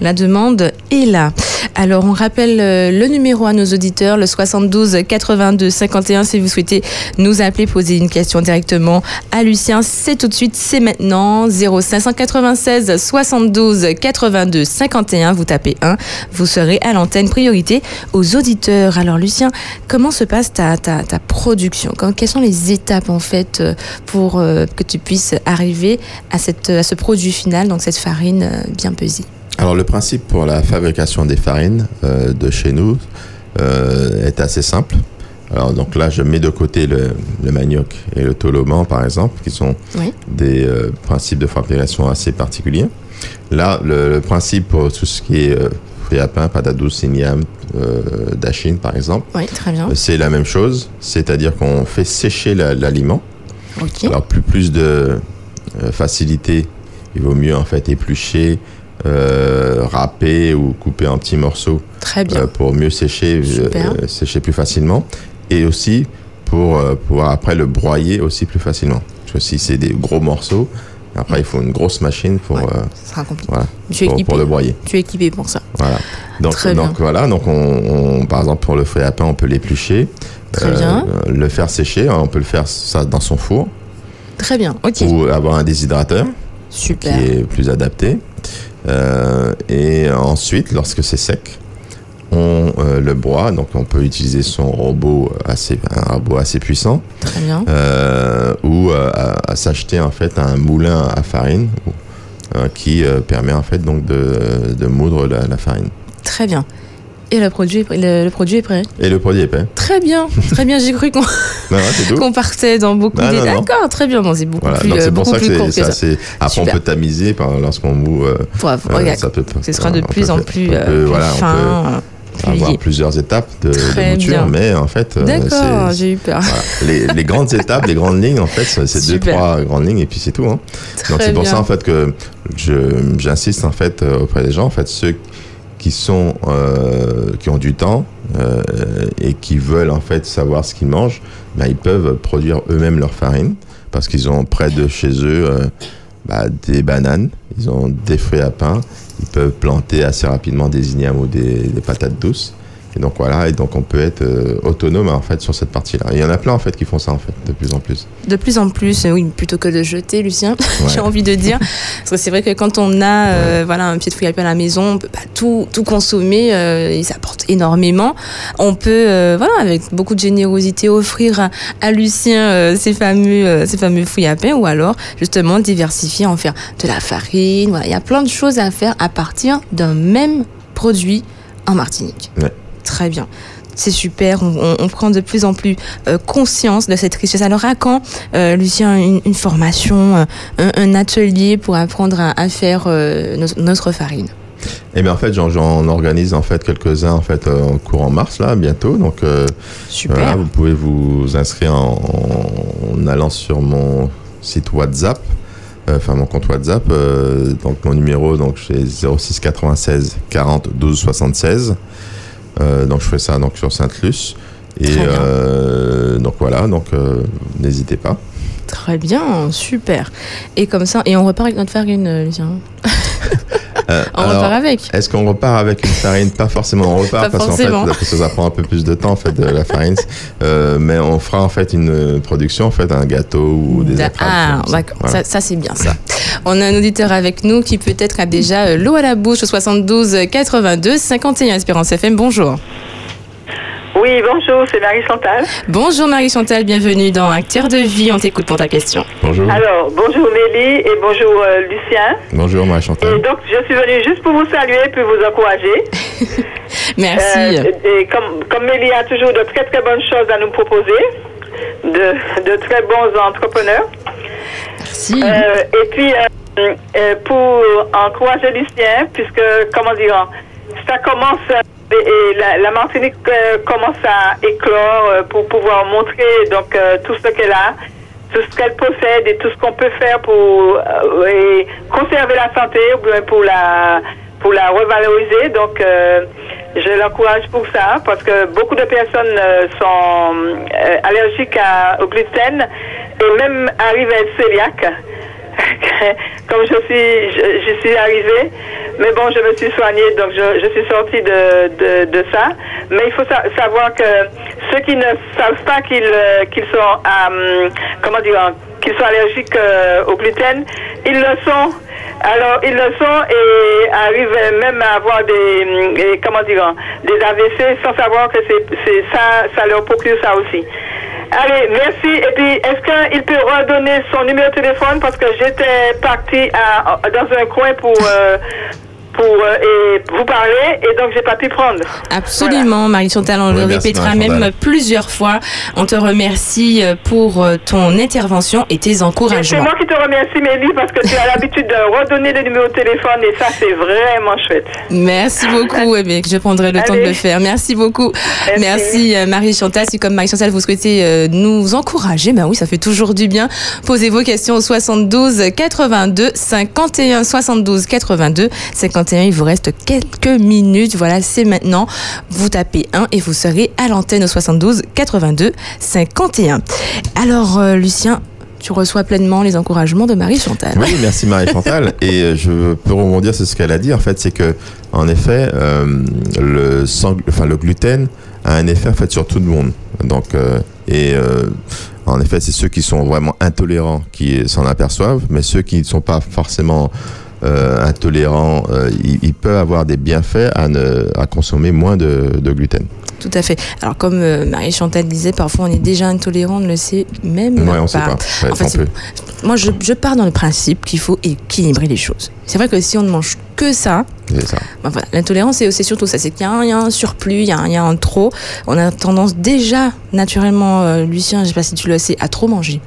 La demande est là. Alors, on rappelle euh, le numéro à nos auditeurs, le 72 82 51, si vous souhaitez nous appeler, poser une question directement à Lucien. C'est tout de suite, c'est maintenant. 0596 72 82 51. Vous tapez 1, vous serez à l'antenne priorité aux auditeurs. Alors, Lucien, comment se passe ta, ta, ta production? Quelles sont les étapes, en fait, euh, pour euh, que tu puisses arriver à, à ce produit final, donc cette farine bien pesée? Alors le principe pour la fabrication des farines euh, de chez nous euh, est assez simple. Alors donc là, je mets de côté le, manioc et le toloman, par exemple, qui sont des euh, principes de fabrication assez particuliers. Là, le, principe pour tout ce qui est fruits à pain, pâte douce, igname, dachine, par exemple, c'est la même chose, c'est-à-dire qu'on fait sécher l'aliment. Alors plus plus de facilité, il vaut mieux en fait éplucher euh, râper ou couper en petits morceaux euh, pour mieux sécher, euh, sécher plus facilement. Et aussi pour pouvoir après le broyer aussi plus facilement. Parce que si c'est des gros morceaux, après il faut une grosse machine pour, pour, le broyer. Tu es équipé pour ça. Voilà. Donc, donc voilà, donc on, par exemple pour le feuille à pain, on peut l'éplucher. Très bien. Le faire sécher, on peut le faire ça dans son four. Très bien, ok. Ou avoir un déshydrateur. Super. Qui est plus adapté. Euh, et ensuite, lorsque c'est sec, on le bois, donc on peut utiliser son robot assez, un robot assez puissant. Très bien. ou à, s'acheter en fait un moulin à farine qui permet en fait donc de, de moudre la farine. Très bien. Et le produit, le, produit est prêt. Et le produit est prêt. Très bien, *laughs* très bien. J'ai cru qu'on *laughs* partait dans beaucoup de... D'accord, très bien. Bon, c'est beaucoup plus C'est pour ça que c'est ça. Après, on peut tamiser lorsqu'on moue. Euh, euh, ça peut, ce sera de plus en plus euh, fin. On peut avoir plusieurs étapes de, de mouture, mais en fait, d'accord, j'ai eu peur. Les, les, grandes *laughs* étapes, les grandes lignes, en fait, c'est deux trois grandes lignes et puis c'est tout. Hein. Donc c'est pour ça en fait que j'insiste en fait auprès des gens, en fait ceux euh, qui ont du temps euh, et qui veulent en fait savoir ce qu'ils mangent, ben, ils peuvent produire eux-mêmes leur farine parce qu'ils ont près de chez eux euh, bah, des bananes, ils ont des fruits à pain, ils peuvent planter assez rapidement des ignames ou des patates douces. Et donc voilà, et donc on peut être euh, autonome en fait sur cette partie-là. Il y en a plein en fait qui font ça en fait de plus en plus. De plus en plus, oui, plutôt que de jeter, Lucien, *laughs* j'ai envie de dire, *laughs* parce que c'est vrai que quand on a euh, voilà un pied de fruits à la maison, on peut pas tout tout consommer, euh, et ça apporte énormément. On peut voilà avec beaucoup de générosité offrir à, Lucien ces fameux ces fameux fruits à pain ou alors justement diversifier en faire de la farine. Voilà, il y a plein de choses à faire à partir d'un même produit en Martinique. Ouais. Très bien. C'est super, on, prend de plus en plus euh, conscience de cette richesse. Alors à quand, euh, Lucien, une, formation, euh, un, atelier pour apprendre à, faire notre farine? Eh bien en fait j'en organise en fait quelques-uns en fait en courant mars là bientôt donc Super. vous pouvez vous inscrire en, allant sur mon site WhatsApp enfin mon compte WhatsApp donc mon numéro donc c'est 06 96 40 12 76 euh, donc je fais ça donc sur Sainte-Luce. Et euh, donc voilà, donc euh, n'hésitez pas. Très bien, super. Et comme ça, et on repart avec notre farine, Lucien. On repart avec. Est-ce qu'on repart avec une farine Pas forcément. On *laughs* repart parce qu'en fait, ça prend un peu plus de temps en fait de la farine. *laughs* mais on fera en fait une production, en fait un gâteau ou des. Ah, d'accord. Ça, ça c'est bien ça. On a un auditeur avec nous qui peut-être a déjà euh, l'eau à la bouche au 72 82 51 Espérance FM. Bonjour. Oui, bonjour, c'est Marie-Chantal. Bonjour Marie-Chantal, bienvenue dans Acteur de vie, on t'écoute pour ta question. Bonjour. Alors, bonjour Mélie et bonjour euh, Lucien. Bonjour Marie-Chantal. Et donc, je suis venue juste pour vous saluer et vous encourager. *laughs* Merci. Euh, et comme, comme Mélie a toujours de très très bonnes choses à nous proposer, de, de très bons entrepreneurs. Euh, et puis, euh, euh, pour encourager Lucien, puisque, comment dire, ça commence, et la, Martinique commence à éclore pour pouvoir montrer donc tout ce qu'elle a, tout ce qu'elle possède et tout ce qu'on peut faire pour conserver la santé ou bien pour la pour la revaloriser. Donc, je l'encourage pour ça parce que beaucoup de personnes sont allergiques au gluten et même arrivent à être cœliaques. *laughs* comme je suis, je, suis arrivée. Mais bon, je me suis soignée, donc je, je suis sortie de, de, ça. Mais il faut savoir que ceux qui ne savent pas qu'ils euh, sont, euh, sont allergiques euh, au gluten, ils le sont. Alors, ils le sont et arrivent même à avoir des, comment dire, des AVC sans savoir que c'est ça, ça leur procure ça aussi. Allez, merci. Et puis, est-ce qu'il peut redonner son numéro de téléphone parce que j'étais partie dans un coin pour pour euh, vous parler et donc j'ai pas pu prendre. Absolument, Marie-Chantal, on le répétera même plusieurs fois. On te remercie euh, pour euh, ton intervention et tes encouragements. C'est moi qui te remercie, Mélie, parce que tu as l'habitude de redonner le numéro de téléphone et ça, c'est vraiment chouette. Merci beaucoup. eh je prendrai le temps de le faire. Merci beaucoup. Merci, Marie-Chantal. Si comme Marie-Chantal, vous souhaitez nous encourager, ben oui, ça fait toujours du bien. Posez vos questions au 72 82 51 72 82 51 il vous reste quelques minutes. Voilà, c'est maintenant. Vous tapez 1 et vous serez à l'antenne au 72 82 51. Alors, euh, Lucien, tu reçois pleinement les encouragements de Marie Chantal. Oui, merci Marie Chantal. *laughs* et euh, je peux rebondir sur ce qu'elle a dit. En fait, c'est que, en effet, euh, le, enfin, le gluten a un effet en fait sur tout le monde. Donc, et en effet, c'est ceux qui sont vraiment intolérants qui s'en aperçoivent, mais ceux qui ne sont pas forcément intolérants, ils, peuvent avoir des bienfaits à, ne, à consommer moins de, gluten. Tout à fait. Alors comme Marie Chantal disait, parfois on est déjà intolérant, on ne le sait même ouais, on Sait pas. moi, je, je, pars dans le principe qu'il faut équilibrer les choses. C'est vrai que si on ne mange que ça, bah l'intolérance, c'est surtout ça. C'est qu'il y, a un surplus, il y, a un, trop. On a tendance déjà, naturellement, euh, Lucien, je ne sais pas si tu le sais, à trop manger.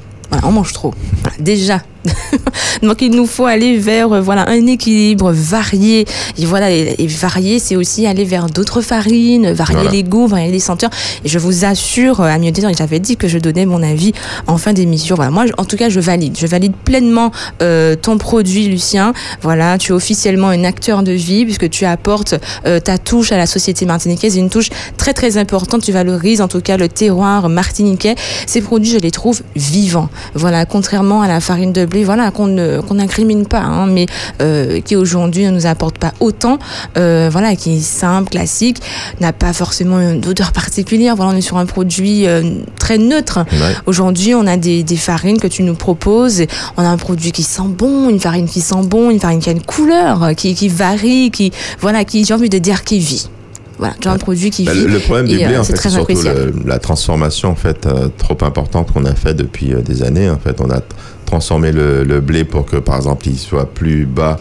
on mange trop. déjà, *laughs* Donc il nous faut aller vers euh, voilà un équilibre varié. Et voilà, et, varié, c'est aussi aller vers d'autres farines, varier les goûts, varier les senteurs. Et je vous assure, à mieux j'avais dit que je donnais mon avis en fin d'émission. Voilà, moi, en tout cas, je valide. Je valide pleinement euh, ton produit, Lucien. Voilà, tu es officiellement un acteur de vie puisque tu apportes euh, ta touche à la société martiniquaise, une touche très très importante. Tu valorises en tout cas le terroir martiniquais. Ces produits, je les trouve vivants. Voilà, contrairement à la farine de voilà, qu'on n'incrimine pas, hein, mais euh, qui aujourd'hui ne nous apporte pas autant, euh, voilà, qui est simple, classique, n'a pas forcément une odeur particulière. Voilà, on est sur un produit euh, très neutre. Aujourd'hui, on a des, farines que tu nous proposes. On a un produit qui sent bon, une farine qui sent bon, une farine qui a une couleur, qui, qui varie, qui, voilà, qui, j'ai envie de dire, qui vit. Voilà, un produit qui bah, vit. Le, problème du blé, en fait, c'est surtout la transformation en fait trop importante qu'on a fait depuis des années. En fait, on a transformer le, blé pour que, par exemple, il soit plus bas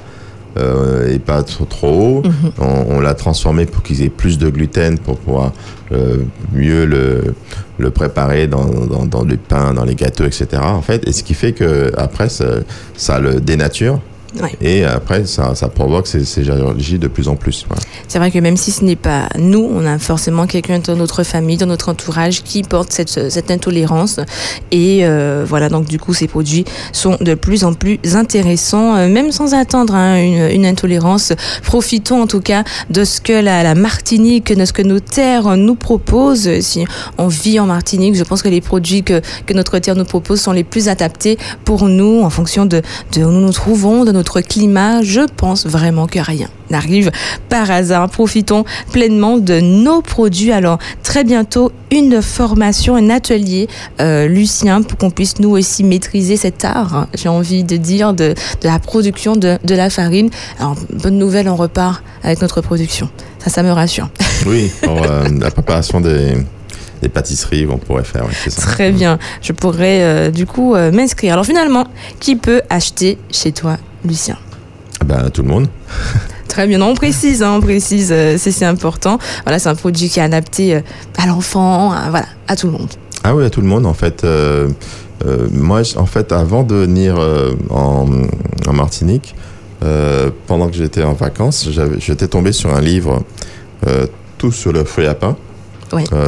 euh, et pas trop, trop haut. Mhm. On, l'a transformé pour qu'il ait plus de gluten pour pouvoir euh, mieux le, le préparer dans, dans, dans, le pain, dans les gâteaux, etc. En fait, et ce qui fait que après ça, ça le dénature et après, ça, ça provoque ces, ces de plus en plus. C'est vrai que même si ce n'est pas nous, on a forcément quelqu'un dans notre famille, dans notre entourage qui porte cette, cette intolérance. Et euh, voilà, donc du coup, ces produits sont de plus en plus intéressants, euh, même sans attendre hein, une, une, intolérance. Profitons en tout cas de ce que la, la, Martinique, de ce que nos terres nous proposent. Si on vit en Martinique, je pense que les produits que, que notre terre nous propose sont les plus adaptés pour nous en fonction de, de où nous nous trouvons, de nos notre climat, je pense vraiment que rien n'arrive par hasard. Profitons pleinement de nos produits. Alors, très bientôt, une formation, un atelier, euh, Lucien, pour qu'on puisse nous aussi maîtriser cet art, j'ai envie de dire, de, la production de, la farine. Bonne nouvelle, on repart avec notre production. Ça, ça me rassure. Oui, pour euh, la préparation des pâtisseries qu'on pourrait faire. Très bien. Je pourrais euh, du coup m'inscrire. Alors finalement, qui peut acheter chez toi Lucien? Ben, Tout le monde. *laughs* Très bien, on précise, hein, on précise, euh, c'est important. Voilà, c'est un produit qui est adapté euh, à l'enfant, à, voilà, à tout le monde. Ah oui, à tout le monde en fait. Euh, moi, en fait, avant de venir en, Martinique, pendant que j'étais en vacances, j'étais tombé sur un livre, tout sur le fruit à pain,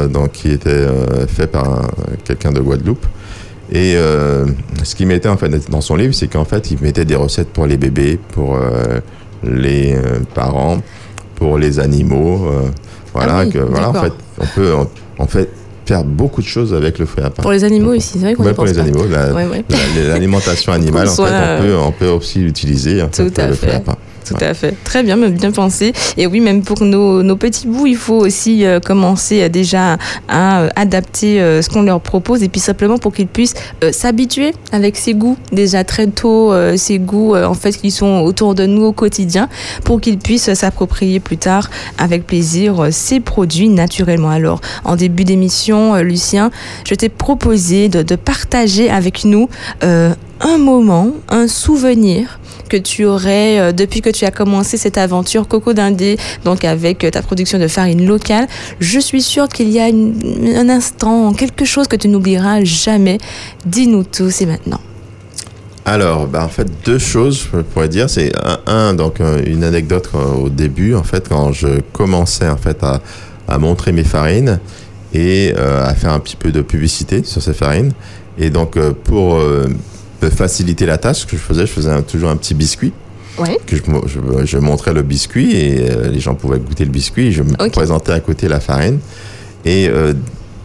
donc qui était fait par quelqu'un de Guadeloupe. Et euh, ce qu'il mettait en fait dans son livre, c'est qu'en fait, il mettait des recettes pour les bébés, pour euh, les euh, parents, pour les animaux. voilà, ah que, voilà en fait, on peut en fait faire beaucoup de choses avec le fruit à pain. Pour les animaux aussi, c'est vrai qu'on ouais, pour les animaux, l'alimentation *laughs* animale, en fait, on peut, on peut aussi l'utiliser en fait, le fruit à pain. Tout à fait. Très bien, bien pensé. Et oui, même pour nos, nos petits bouts, il faut aussi euh, commencer euh, déjà à euh, adapter ce qu'on leur propose et puis simplement pour qu'ils puissent s'habituer avec ces goûts déjà très tôt, ces goûts en fait qui sont autour de nous au quotidien pour qu'ils puissent s'approprier plus tard avec plaisir ces produits naturellement. Alors, en début d'émission, Lucien, je t'ai proposé de, de, partager avec nous un moment, un souvenir que tu aurais euh, depuis que tu as commencé cette aventure Coco d'Indé, donc avec euh, ta production de farine locale. Je suis sûre qu'il y a un instant, quelque chose que tu n'oublieras jamais. Dis-nous tout, c'est maintenant. Alors, bah, en fait, deux choses, je pourrais dire. C'est un, donc euh, une anecdote au début, en fait, quand je commençais en fait à, à montrer mes farines et à faire un petit peu de publicité sur ces farines. Et donc, pour faciliter la tâche, ce que je faisais, je faisais toujours un petit biscuit. Que je, montrais le biscuit et euh, les gens pouvaient goûter le biscuit. je me présentais à côté la farine. Et euh,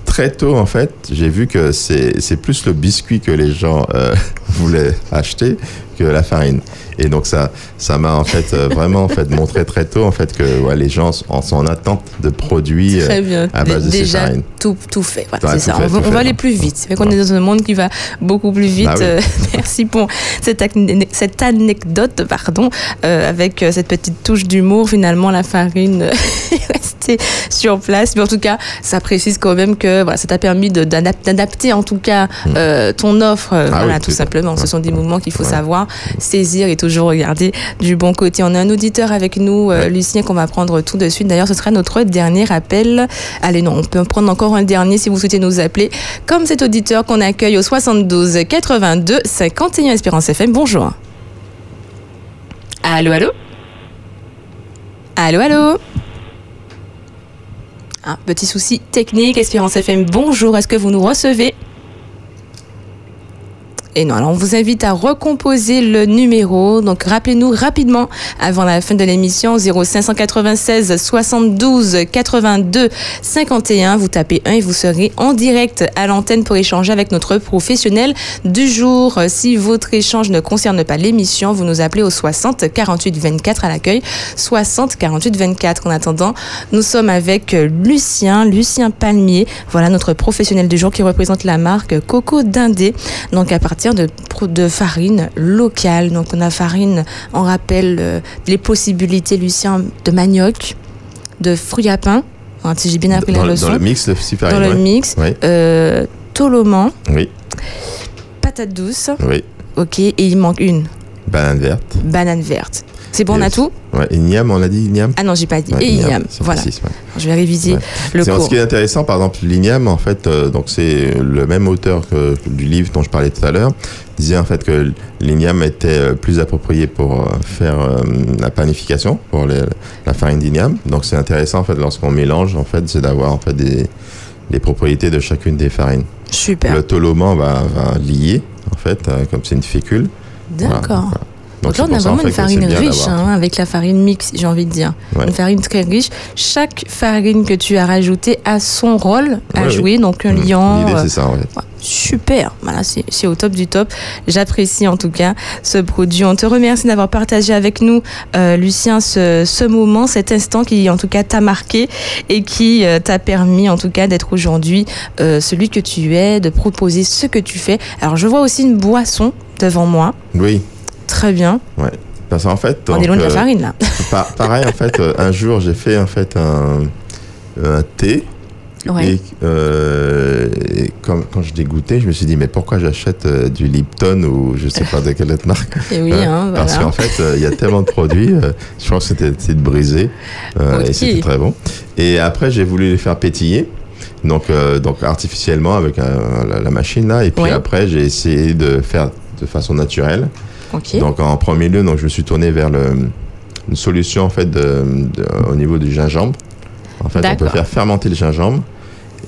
très tôt, en fait, j'ai vu que c'est plus le biscuit que les gens euh, *laughs* voulait acheter que la farine. Et donc ça, ça m'a en fait euh, vraiment en fait montré très tôt en fait que ouais, les gens sont en attente de produits euh, à base de Déjà, ces tout, tout fait. c'est ça. on, va, aller plus vite. C'est vrai qu'on est dans un monde qui va beaucoup plus vite. Bah euh, *laughs* merci pour cette, cette anecdote, pardon, avec cette petite touche d'humour. Finalement, la farine *laughs* est restée sur place. Mais en tout cas, ça précise quand même que voilà, ça t'a permis d'adapter en tout cas mm. ton offre. Ah voilà, tout simplement. Ce sont des mouvements qu'il faut savoir saisir et toujours regarder du bon côté. On a un auditeur avec nous, euh, Lucien, qu'on va prendre tout de suite. D'ailleurs, ce sera notre dernier appel. Allez, non, on peut en prendre encore un dernier si vous souhaitez nous appeler. Comme cet auditeur qu'on accueille au 72 82 51 Espérance FM. Bonjour. Allô, allô? Allô, allô? Un petit souci technique, Espérance FM, bonjour, est-ce que vous nous recevez? Et non, alors on vous invite à recomposer le numéro. Donc rappelez-nous rapidement avant la fin de l'émission 0596 72 82 51. Vous tapez 1 et vous serez en direct à l'antenne pour échanger avec notre professionnel du jour. Si votre échange ne concerne pas l'émission, vous nous appelez au 60 48 24 à l'accueil. 60 48 24. En attendant, nous sommes avec Lucien, Lucien Palmier. Voilà notre professionnel du jour qui représente la marque Coco Dindé. Donc à partir de, de farine locale. Donc on a farine, on rappelle euh, les possibilités, Lucien, de manioc, de fruits à pain, hein, si j'ai bien appris la leçon. Dans le mix de farine. Dans le mix. Euh, toloman. Oui. Patate douce. Oui. Ok, et il manque une. Banane verte. Banane verte. C'est bon, on a tout Ouais, igname, on a dit igname Ah non, j'ai pas dit. et igname, voilà. Je vais réviser le cours. Ce qui est intéressant, par exemple, l'igname, en fait, euh, donc c'est le même auteur que, du livre dont je parlais tout à l'heure, disait en fait que l'igname était euh, plus approprié pour euh, faire la panification, pour la farine d'igname. Donc c'est intéressant, en fait, lorsqu'on mélange, en fait, c'est d'avoir en fait des, les propriétés de chacune des farines. Super. Le toloman va, va lier, en fait, comme c'est une fécule. D'accord. Donc, là, on a vraiment une farine riche, hein, avec la farine mix, j'ai envie de dire. Une farine très riche. Chaque farine que tu as rajoutée a son rôle à jouer, donc un mmh. liant. L'idée, euh, c'est ça, Super, voilà, c'est au top du top. J'apprécie en tout cas ce produit. On te remercie d'avoir partagé avec nous, euh, Lucien, ce, ce, moment, cet instant qui en tout cas t'a marqué et qui euh, t'a permis en tout cas d'être aujourd'hui celui que tu es, de proposer ce que tu fais. Alors je vois aussi une boisson devant moi. Oui. Très bien. Ouais. Parce qu'en fait, on est loin de la euh, farine là. *laughs* pareil, en fait, euh, un jour j'ai fait en fait un, un thé. Euh, et, quand, quand, je l'ai goûté, je me suis dit mais pourquoi j'achète du Lipton ou je sais pas de quelle autre marque? *laughs* Et oui, hein, Parce qu'en fait, il y a tellement de produits. je pense que c'était de brisé et c'était très bon. Et après, j'ai voulu les faire pétiller. Donc, donc artificiellement avec la, la, machine là. Et puis après, j'ai essayé de faire de façon naturelle. Donc en premier lieu, donc je me suis tourné vers le, une solution en fait de, au niveau du gingembre. En fait, on peut faire fermenter le gingembre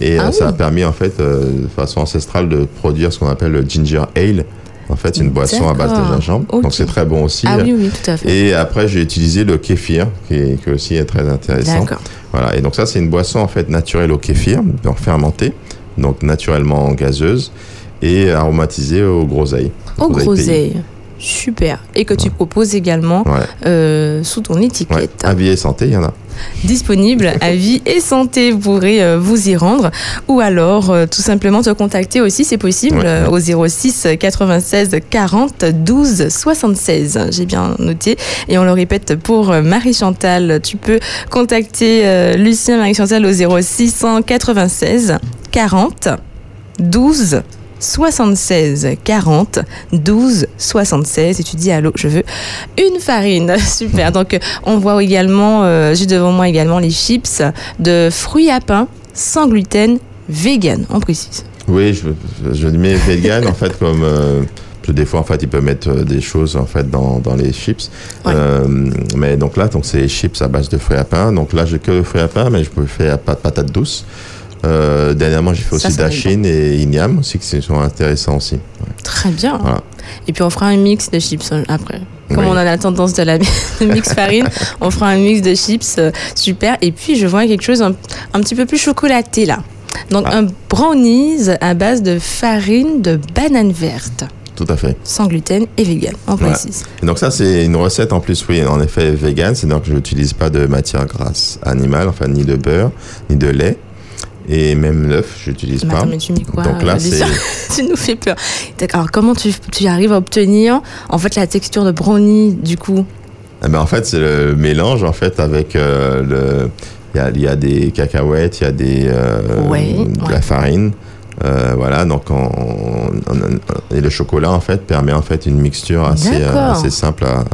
et ah euh, ça a permis en fait euh, de façon ancestrale de produire ce qu'on appelle le ginger ale. En fait, une boisson à base de gingembre. Donc c'est très bon aussi. Ah oui, oui, tout à fait. Et après, j'ai utilisé le kéfir, qui, qui aussi est très intéressant. Voilà. Et donc ça, c'est une boisson en fait naturelle au kéfir, donc fermentée, donc naturellement gazeuse et aromatisée au groseille. Au groseille. Super. Et que tu proposes également euh, sous ton étiquette. Ouais. Avis et santé, il y en a. Disponible à *laughs* vie et santé, vous pourrez euh, vous y rendre ou alors euh, tout simplement te contacter aussi, c'est possible, au 06 96 40 12 76. J'ai bien noté et on le répète pour Marie-Chantal. Tu peux contacter Lucien Marie-Chantal au 06 96 40 12 76 40 12 76 et tu dis allô je veux une farine. *laughs* Super. Donc on voit également euh, j'ai devant moi également les chips de fruits à pain sans gluten vegan. On précise. Oui je, je mets vegan en fait comme euh, des fois en fait il peut mettre euh, des choses en fait dans, dans les chips. Mais donc là donc c'est chips à base de fruits à pain. Donc là j'ai que le fruits à pain mais je peux faire patate douce euh, dernièrement, j'ai fait aussi Dachin et Ignam aussi, qui sont intéressants aussi. Très bien. Et puis on fera un mix de chips euh, après. Comme on a la tendance de la *laughs* mix farine, *laughs* on fera un mix de chips euh, super. Et puis je vois quelque chose un, petit peu plus chocolaté là. Donc ah. un brownies à base de farine de banane verte. tout à fait. Sans gluten et vegan, on précise. donc ça, c'est une recette en plus, oui, en effet, vegan. C'est donc je n'utilise pas de matière grasse animale, enfin ni de beurre, ni de lait. Et même l'œuf, je n'utilise pas. mais tu mets quoi Donc là, c'est... *laughs* tu nous fais peur. Alors, comment tu, tu, arrives à obtenir en fait la texture de brownie du coup eh ben, En fait, c'est le mélange en fait avec euh, le. Il y a, y a, des cacahuètes, il y a des, euh, de la farine. Euh, voilà, donc on, et le chocolat en fait permet en fait une mixture assez, assez simple à,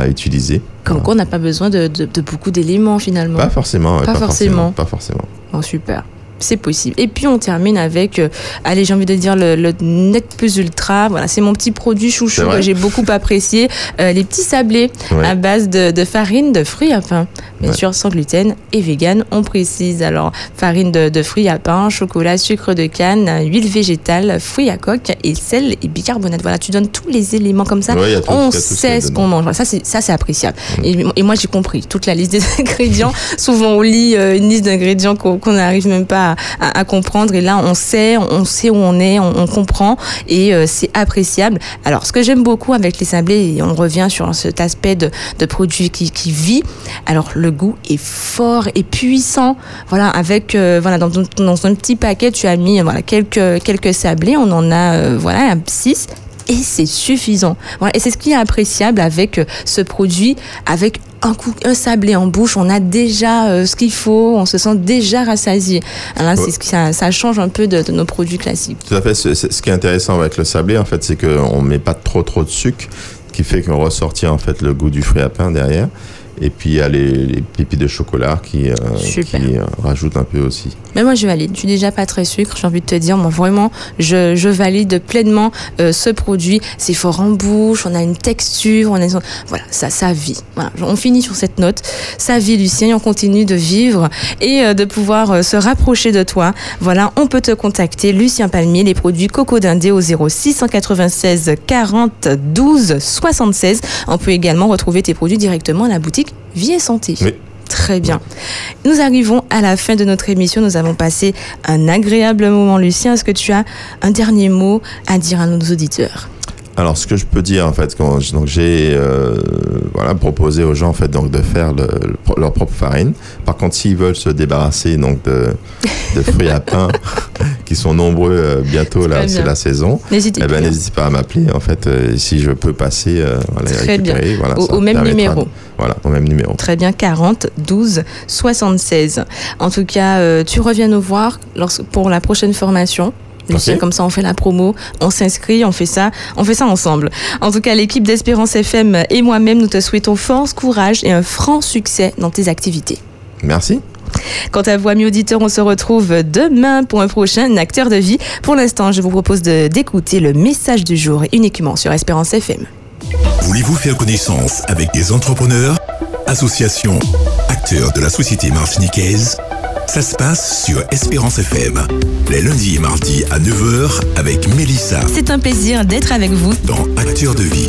à utiliser. Comme quoi, on n'a pas besoin de, de, beaucoup d'éléments finalement. Pas forcément. pas, forcément. Pas forcément. Bon, super c'est possible. Et puis on termine avec, euh, allez, j'ai envie de dire le, le, Net Plus Ultra. Voilà, c'est mon petit produit chouchou que j'ai beaucoup apprécié. Euh, les petits sablés à base de, farine de fruits à pain, bien sûr sans gluten et vegan. On précise alors farine de, fruits à pain, chocolat, sucre de canne, huile végétale, fruits à coque et sel et bicarbonate. Voilà, tu donnes tous les éléments comme ça. on sait ce qu'on mange. Ça, c'est ça, c'est appréciable. Mm. Et, moi, j'ai compris toute la liste des *laughs* ingrédients. Souvent, on lit euh, une liste d'ingrédients qu'on n'arrive même pas à à, comprendre. Et là, on sait, on sait où on est, on, comprend et euh, c'est appréciable. Alors, ce que j'aime beaucoup avec les sablés, et on revient sur cet aspect de, de produit qui, qui, vit. Alors, le goût est fort et puissant. Voilà, avec euh, voilà dans, dans, un petit paquet, tu as mis voilà quelques quelques sablés. On en a euh, voilà six et c'est suffisant. Voilà. Et c'est ce qui est appréciable avec ce produit, avec un coup, un sablé en bouche, on a déjà euh, ce qu'il faut, on se sent déjà rassasié. Alors c'est ce qui, ça, ça, change un peu de, nos produits classiques. Tout à fait. ce qui est intéressant avec le sablé, en fait, c'est qu'on met pas trop trop de sucre, qui fait qu'on ressortit en fait le goût du fruit à pain derrière. Et puis il y a les, pépites de chocolat qui, euh, qui euh, rajoutent un peu aussi. Mais moi je valide. Je suis déjà pas très sucre. J'ai envie de te dire, moi vraiment, je, je valide pleinement euh, ce produit. C'est fort en bouche. On a une texture. On est voilà, ça, ça vit. Voilà. On finit sur cette note. Ça vit, Lucien. on continue de vivre et de pouvoir se rapprocher de toi. Voilà, on peut te contacter, Lucien Palmier, les produits Coco d'Indé au 0696 40 12 76. On peut également retrouver tes produits directement à la boutique Vie et Santé. Très bien. Nous arrivons à la fin de notre émission. Nous avons passé un agréable moment. Lucien, est-ce que tu as un dernier mot à dire à nos auditeurs? Alors, ce que je peux dire, en fait, quand j'ai euh, voilà proposé aux gens en fait donc de faire leur propre farine. Par contre, s'ils veulent se débarrasser donc de, de fruits à pain *laughs* qui sont nombreux euh, bientôt là, c'est la saison. N'hésitez eh ben, pas à m'appeler en fait euh, si je peux passer voilà, Très bien. au, même numéro. Voilà, au même numéro. Très bien, 40 12 76. En tout cas, tu reviens nous voir pour la prochaine formation. Comme ça, on fait la promo, on s'inscrit, on fait ça, on fait ça ensemble. En tout cas, l'équipe d'Espérance FM et moi-même, nous te souhaitons force, courage et un franc succès dans tes activités. Merci. Quant à vous, amis auditeurs, on se retrouve demain pour un prochain acteur de vie. Pour l'instant, je vous propose d'écouter le message du jour uniquement sur Espérance FM. Voulez-vous faire connaissance avec des entrepreneurs, associations, acteurs de la société martiniquaise? Ça se passe sur Espérance FM, les lundis et mardis à 9h avec Mélissa. C'est un plaisir d'être avec vous dans Acteurs de vie.